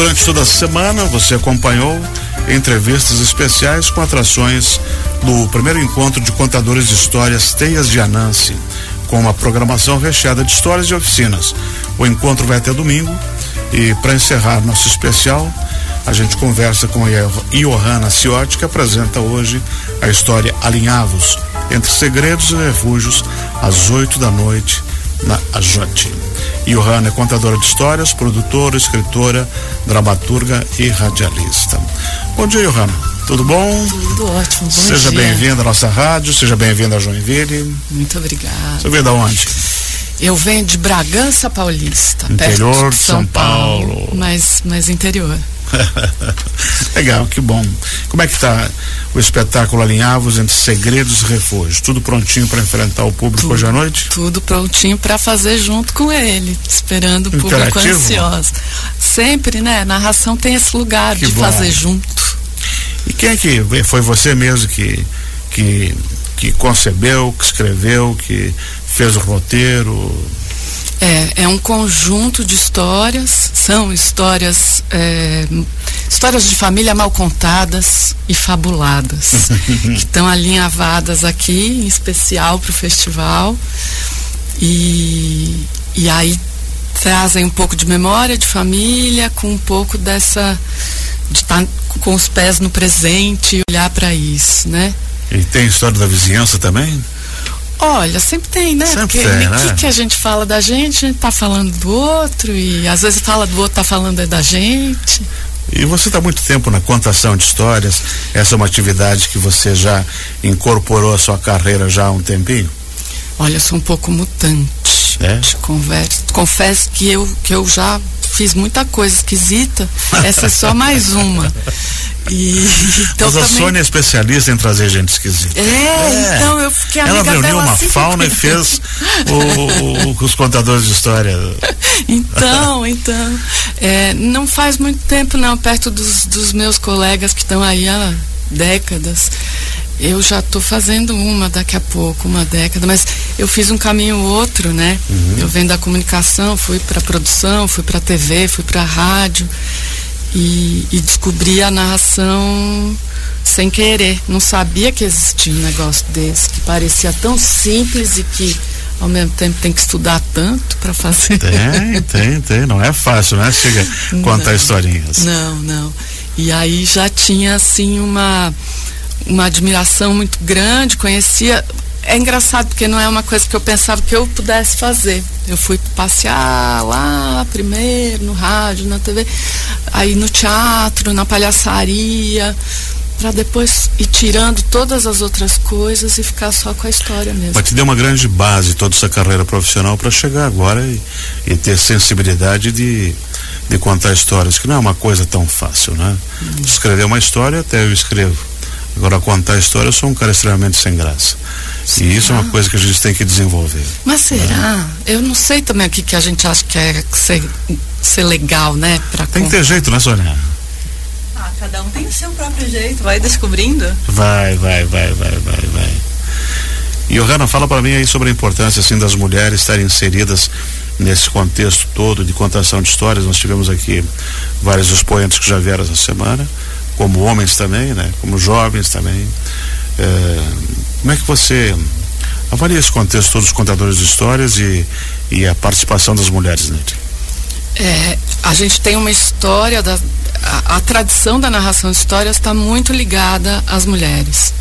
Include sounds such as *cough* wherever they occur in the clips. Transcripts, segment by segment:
Durante toda a semana, você acompanhou entrevistas especiais com atrações do primeiro encontro de contadores de histórias Teias de Anansi, com uma programação recheada de histórias e oficinas. O encontro vai até domingo e para encerrar nosso especial, a gente conversa com Johanna Ciotti, que apresenta hoje a história Alinhavos, entre segredos e refúgios, às oito da noite, na Ajote. Johanna é contadora de histórias, produtora, escritora, dramaturga e radialista. Bom dia, Johanna. Tudo bom? Tudo ótimo. Bom seja bem-vinda à nossa rádio, seja bem-vinda a Joinville. Muito obrigada. Você veio da onde? Eu venho de Bragança Paulista, interior perto de São, São Paulo. Paulo. Mas, mas interior. *laughs* Legal, que bom. Como é que está o espetáculo Alinhavos entre Segredos e Refúgios? Tudo prontinho para enfrentar o público tudo, hoje à noite? Tudo prontinho para fazer junto com ele, esperando o público ansioso. Sempre, né? Narração tem esse lugar que de bom. fazer junto. E quem é que foi você mesmo que que que concebeu, que escreveu, que fez o roteiro? É, é um conjunto de histórias, são histórias, é, histórias de família mal contadas e fabuladas, *laughs* que estão alinhavadas aqui, em especial para o festival. E, e aí trazem um pouco de memória de família, com um pouco dessa. de estar com os pés no presente e olhar para isso, né? E tem história da vizinhança também? Olha, sempre tem, né? Sempre Porque tem, o né? que, que a gente fala da gente, a gente tá falando do outro, e às vezes fala do outro, tá falando é da gente. E você está muito tempo na contação de histórias. Essa é uma atividade que você já incorporou à sua carreira já há um tempinho? Olha, eu sou um pouco mutante. É? Te converso, confesso que eu, que eu já fiz muita coisa esquisita. Essa é só mais uma. E, então *laughs* Mas a também... Sônia é especialista em trazer gente esquisita. É, é. então eu fiquei amiga Ela reuniu uma assim fauna e fez o, o, os contadores de história. Então, então. É, não faz muito tempo, não, perto dos, dos meus colegas que estão aí há décadas. Eu já estou fazendo uma daqui a pouco, uma década, mas eu fiz um caminho outro, né? Uhum. Eu venho da comunicação, fui para produção, fui para TV, fui para rádio e, e descobri a narração sem querer. Não sabia que existia um negócio desse, que parecia tão simples e que ao mesmo tempo tem que estudar tanto para fazer. Tem, *laughs* tem, tem. Não é fácil, né? Chega contar historinhas. Não, não. E aí já tinha assim uma uma admiração muito grande, conhecia. É engraçado porque não é uma coisa que eu pensava que eu pudesse fazer. Eu fui passear lá primeiro, no rádio, na TV, aí no teatro, na palhaçaria, para depois ir tirando todas as outras coisas e ficar só com a história mesmo. Mas te deu uma grande base toda essa carreira profissional para chegar agora e, e, ter sensibilidade de, de contar histórias, que não é uma coisa tão fácil, né? Hum. Escrever uma história até eu escrevo. Agora, contar a história, eu sou um cara extremamente sem graça. Será? E isso é uma coisa que a gente tem que desenvolver. Mas será? Né? Eu não sei também o que, que a gente acha que é ser, ser legal, né? Pra tem que ter jeito, né, Sônia? Ah, cada um tem o seu próprio jeito, vai descobrindo. Vai, vai, vai, vai, vai, vai. E Johanna, fala para mim aí sobre a importância assim das mulheres estarem inseridas nesse contexto todo de contação de histórias. Nós tivemos aqui vários expoentes que já vieram essa semana como homens também, né? Como jovens também. É, como é que você avalia esse contexto todos os contadores de histórias e, e a participação das mulheres nele? É, a gente tem uma história da a, a tradição da narração de histórias está muito ligada às mulheres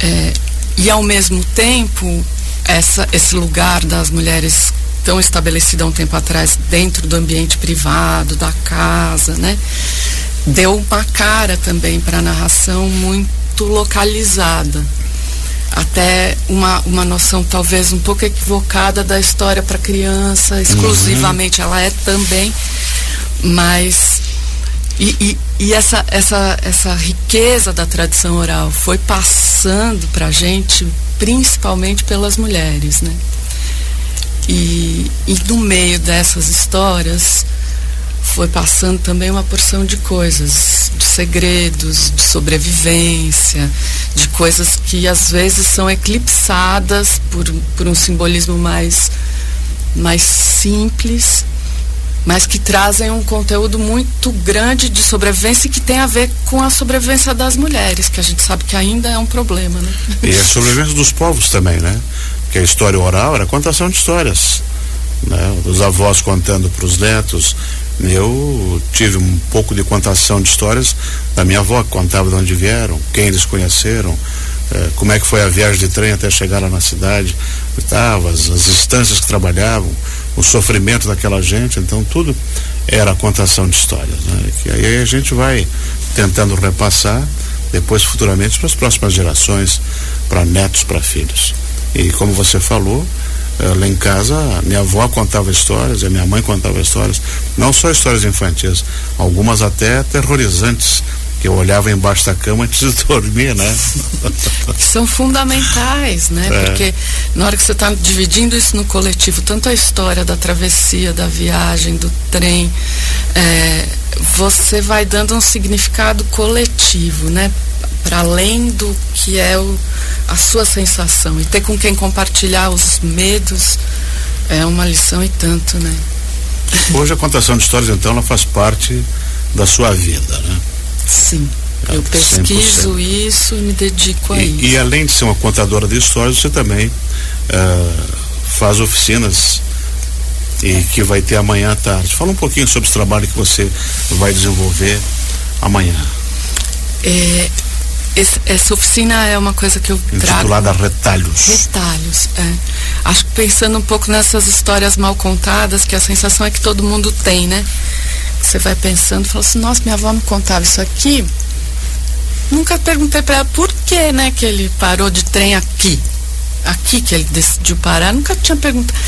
é, e ao mesmo tempo essa, esse lugar das mulheres tão estabelecido há um tempo atrás dentro do ambiente privado da casa, né? Deu uma cara também para a narração muito localizada. Até uma, uma noção talvez um pouco equivocada da história para criança, exclusivamente. Uhum. Ela é também, mas. E, e, e, essa, essa, essa riqueza da tradição oral foi passando para a gente, principalmente pelas mulheres, né? E, e no meio dessas histórias, foi passando também uma porção de coisas, de segredos, de sobrevivência, de coisas que às vezes são eclipsadas por, por um simbolismo mais, mais simples mas que trazem um conteúdo muito grande de sobrevivência que tem a ver com a sobrevivência das mulheres, que a gente sabe que ainda é um problema, né? E a sobrevivência dos povos também, né? Porque a história oral era contação de histórias, né? Os avós contando para os netos. Eu tive um pouco de contação de histórias da minha avó, que contava de onde vieram, quem eles conheceram, eh, como é que foi a viagem de trem até chegar lá na cidade, as, as instâncias que trabalhavam, o sofrimento daquela gente, então tudo era contação de histórias. Né? Que aí a gente vai tentando repassar depois futuramente para as próximas gerações, para netos, para filhos. E como você falou, lá em casa, minha avó contava histórias, a minha mãe contava histórias, não só histórias infantis, algumas até aterrorizantes, que eu olhava embaixo da cama antes de *laughs* dormir, né? que são fundamentais, né? É. Porque na hora que você está dividindo isso no coletivo, tanto a história da travessia, da viagem, do trem, é, você vai dando um significado coletivo, né? Para além do que é o, a sua sensação. E ter com quem compartilhar os medos é uma lição e tanto, né? Hoje a contação de histórias, então, ela faz parte da sua vida, né? Sim. Eu pesquiso 100%. isso e me dedico a e, isso. E além de ser uma contadora de histórias, você também uh, faz oficinas e que vai ter amanhã à tarde. Fala um pouquinho sobre esse trabalho que você vai desenvolver amanhã. É, esse, essa oficina é uma coisa que eu Intitulada trago. Retalhos. Retalhos, é. Acho que pensando um pouco nessas histórias mal contadas, que a sensação é que todo mundo tem, né? Você vai pensando, fala assim, nossa, minha avó me contava isso aqui. Nunca perguntei para ela por que, né, que ele parou de trem aqui. Aqui que ele decidiu parar, nunca tinha perguntado.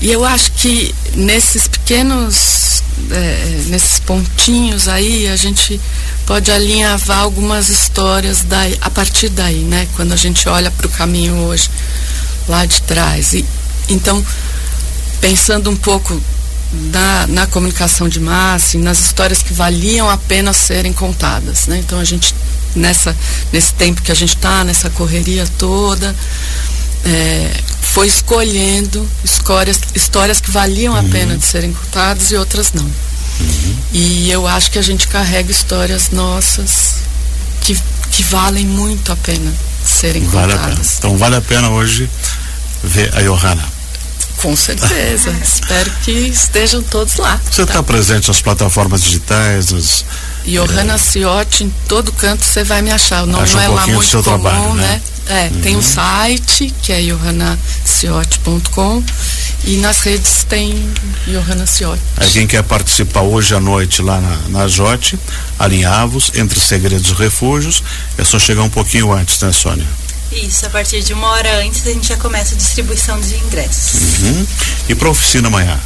E eu acho que nesses pequenos, é, nesses pontinhos aí, a gente pode alinhavar algumas histórias daí, a partir daí, né? Quando a gente olha para o caminho hoje, lá de trás. E, então, pensando um pouco na, na comunicação de massa e nas histórias que valiam a pena serem contadas. Né? Então a gente, nessa, nesse tempo que a gente está, nessa correria toda, é, foi escolhendo histórias, histórias que valiam uhum. a pena de serem contadas e outras não. Uhum. E eu acho que a gente carrega histórias nossas que, que valem muito a pena serem vale contadas. Então vale a pena hoje ver a Johanna. Com certeza. *laughs* Espero que estejam todos lá. Você está tá presente nas plataformas digitais, nos, Johanna é... Ciotti, em todo canto você vai me achar. Não, não um é lá muito seu comum, trabalho, né? né? É, uhum. tem um site que é johannaciotti.com e nas redes tem Johanna Ciotti. Aí quem quer participar hoje à noite lá na, na Jote, alinhavos, entre segredos e refúgios, é só chegar um pouquinho antes, né, Sônia? Isso, a partir de uma hora antes a gente já começa a distribuição de ingressos. Uhum. E para a oficina amanhã?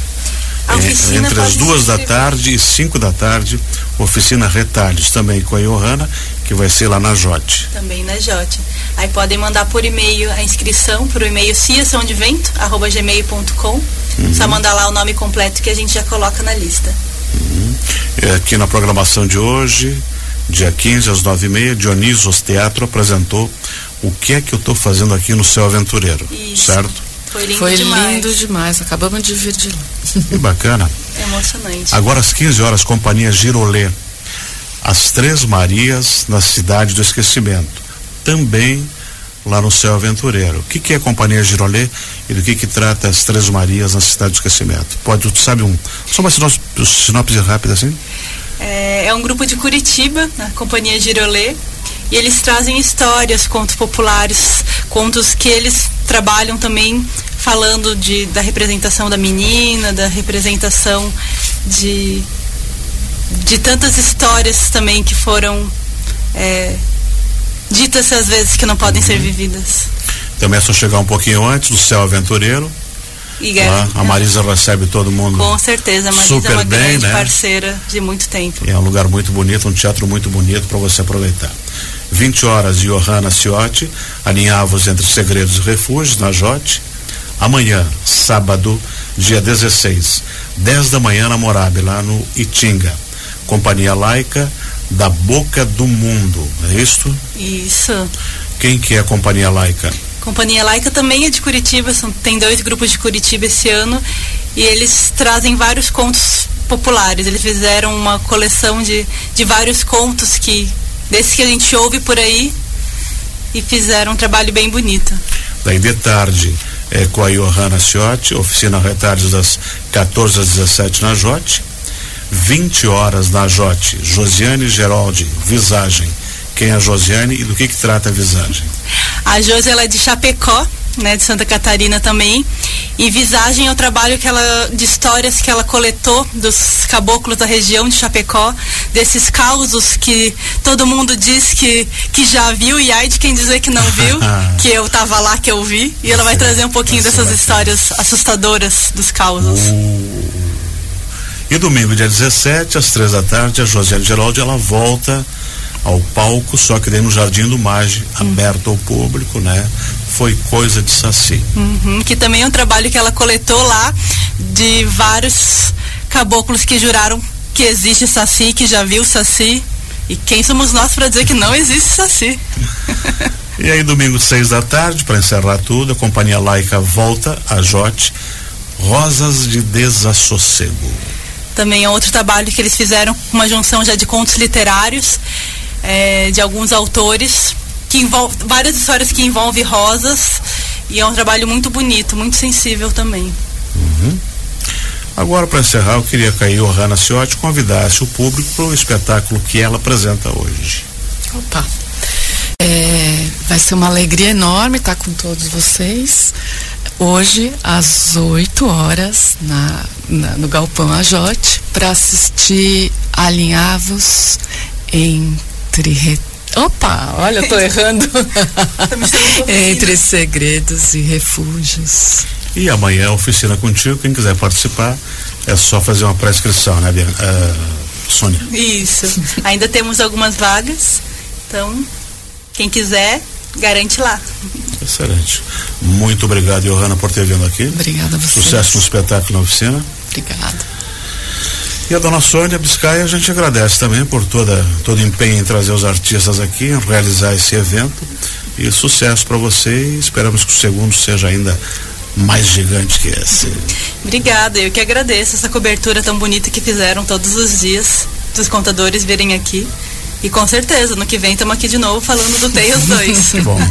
É, entre as duas da tarde e cinco da tarde, oficina Retalhos, também com a Johanna, que vai ser lá na Jote. Também na Jote. Aí podem mandar por e-mail a inscrição por e-mail ciaçãodevento@gmail.com. Uhum. Só mandar lá o nome completo que a gente já coloca na lista. Uhum. É, aqui na programação de hoje, dia 15 às nove e meia, Dionisos Teatro apresentou o que é que eu estou fazendo aqui no Céu Aventureiro, Isso. certo? Foi lindo Foi demais. lindo demais, acabamos de vir de lá. Que bacana. *laughs* Emocionante. Agora às 15 horas, Companhia Girolê, as Três Marias na Cidade do Esquecimento, também lá no Céu Aventureiro. O que, que é a Companhia Girolê e do que que trata as Três Marias na Cidade do Esquecimento? Pode, sabe um, só uma sinopse, sinopse rápida assim? É, é um grupo de Curitiba, a Companhia Girolê, e eles trazem histórias, contos populares, contos que eles trabalham também falando de, da representação da menina, da representação de, de tantas histórias também que foram é, ditas às vezes que não podem uhum. ser vividas. Também é só chegar um pouquinho antes do Céu Aventureiro. E lá, a Marisa recebe todo mundo. Com certeza, a Marisa super é uma bem, grande né? parceira de muito tempo. É um lugar muito bonito, um teatro muito bonito para você aproveitar. 20 horas, Johanna Ciotti, alinhavos entre segredos e refúgios, na Jote. Amanhã, sábado, dia 16, 10 da manhã na Morabe, lá no Itinga. Companhia Laica da Boca do Mundo, é isto? Isso. Quem que é a Companhia Laica? Companhia Laica também é de Curitiba, são, tem dois grupos de Curitiba esse ano e eles trazem vários contos populares. Eles fizeram uma coleção de, de vários contos que desses que a gente ouve por aí e fizeram um trabalho bem bonito. Daí de tarde é, com a Johanna Ciotti, oficina retardes das 14 às 17 na Jote. 20 horas na Jote, Josiane Geraldi, Visagem. Quem é a Josiane e do que que trata a Visagem? A Josi é de Chapecó, né, de Santa Catarina também. E Visagem é o trabalho que ela, de histórias que ela coletou dos caboclos da região de Chapecó, desses causos que todo mundo diz que, que já viu, e ai de quem dizer que não viu, *laughs* que eu tava lá, que eu vi. E ela vai trazer um pouquinho dessas histórias assustadoras dos causos. Uh. E domingo, dia 17, às três da tarde, a Josiane Geraldi, ela volta ao palco, só que daí no Jardim do Mage, uhum. aberto ao público, né? Foi coisa de Saci. Uhum, que também é um trabalho que ela coletou lá de vários caboclos que juraram que existe Saci, que já viu Saci. E quem somos nós para dizer que não existe Saci? *laughs* e aí, domingo, seis da tarde, para encerrar tudo, a Companhia Laica volta a Jote, Rosas de Desassossego. Também é outro trabalho que eles fizeram, uma junção já de contos literários é, de alguns autores, que envolve, várias histórias que envolvem rosas, e é um trabalho muito bonito, muito sensível também. Uhum. Agora, para encerrar, eu queria que a Johanna Ciotti convidasse o público para o espetáculo que ela apresenta hoje. Opa! É, vai ser uma alegria enorme estar com todos vocês. Hoje, às 8 horas, na, na no Galpão Ajote, para assistir Alinhavos em entre. Opa, olha, eu tô errando. *laughs* entre segredos e refúgios. E amanhã oficina contigo, quem quiser participar, é só fazer uma prescrição, né, Bianca? Uh, Sônia? Isso. Ainda temos algumas vagas, então quem quiser, garante lá. Excelente. Muito obrigado, Johanna, por ter vindo aqui. Obrigada a você. Sucesso no espetáculo na oficina. Obrigada. E a dona Sônia Biscaia, a gente agradece também por toda, todo o empenho em trazer os artistas aqui, em realizar esse evento. E sucesso para você e esperamos que o segundo seja ainda mais gigante que esse. Obrigada, eu que agradeço essa cobertura tão bonita que fizeram todos os dias dos contadores virem aqui. E com certeza, no que vem estamos aqui de novo falando do Teios 2. *laughs* Bom. *laughs*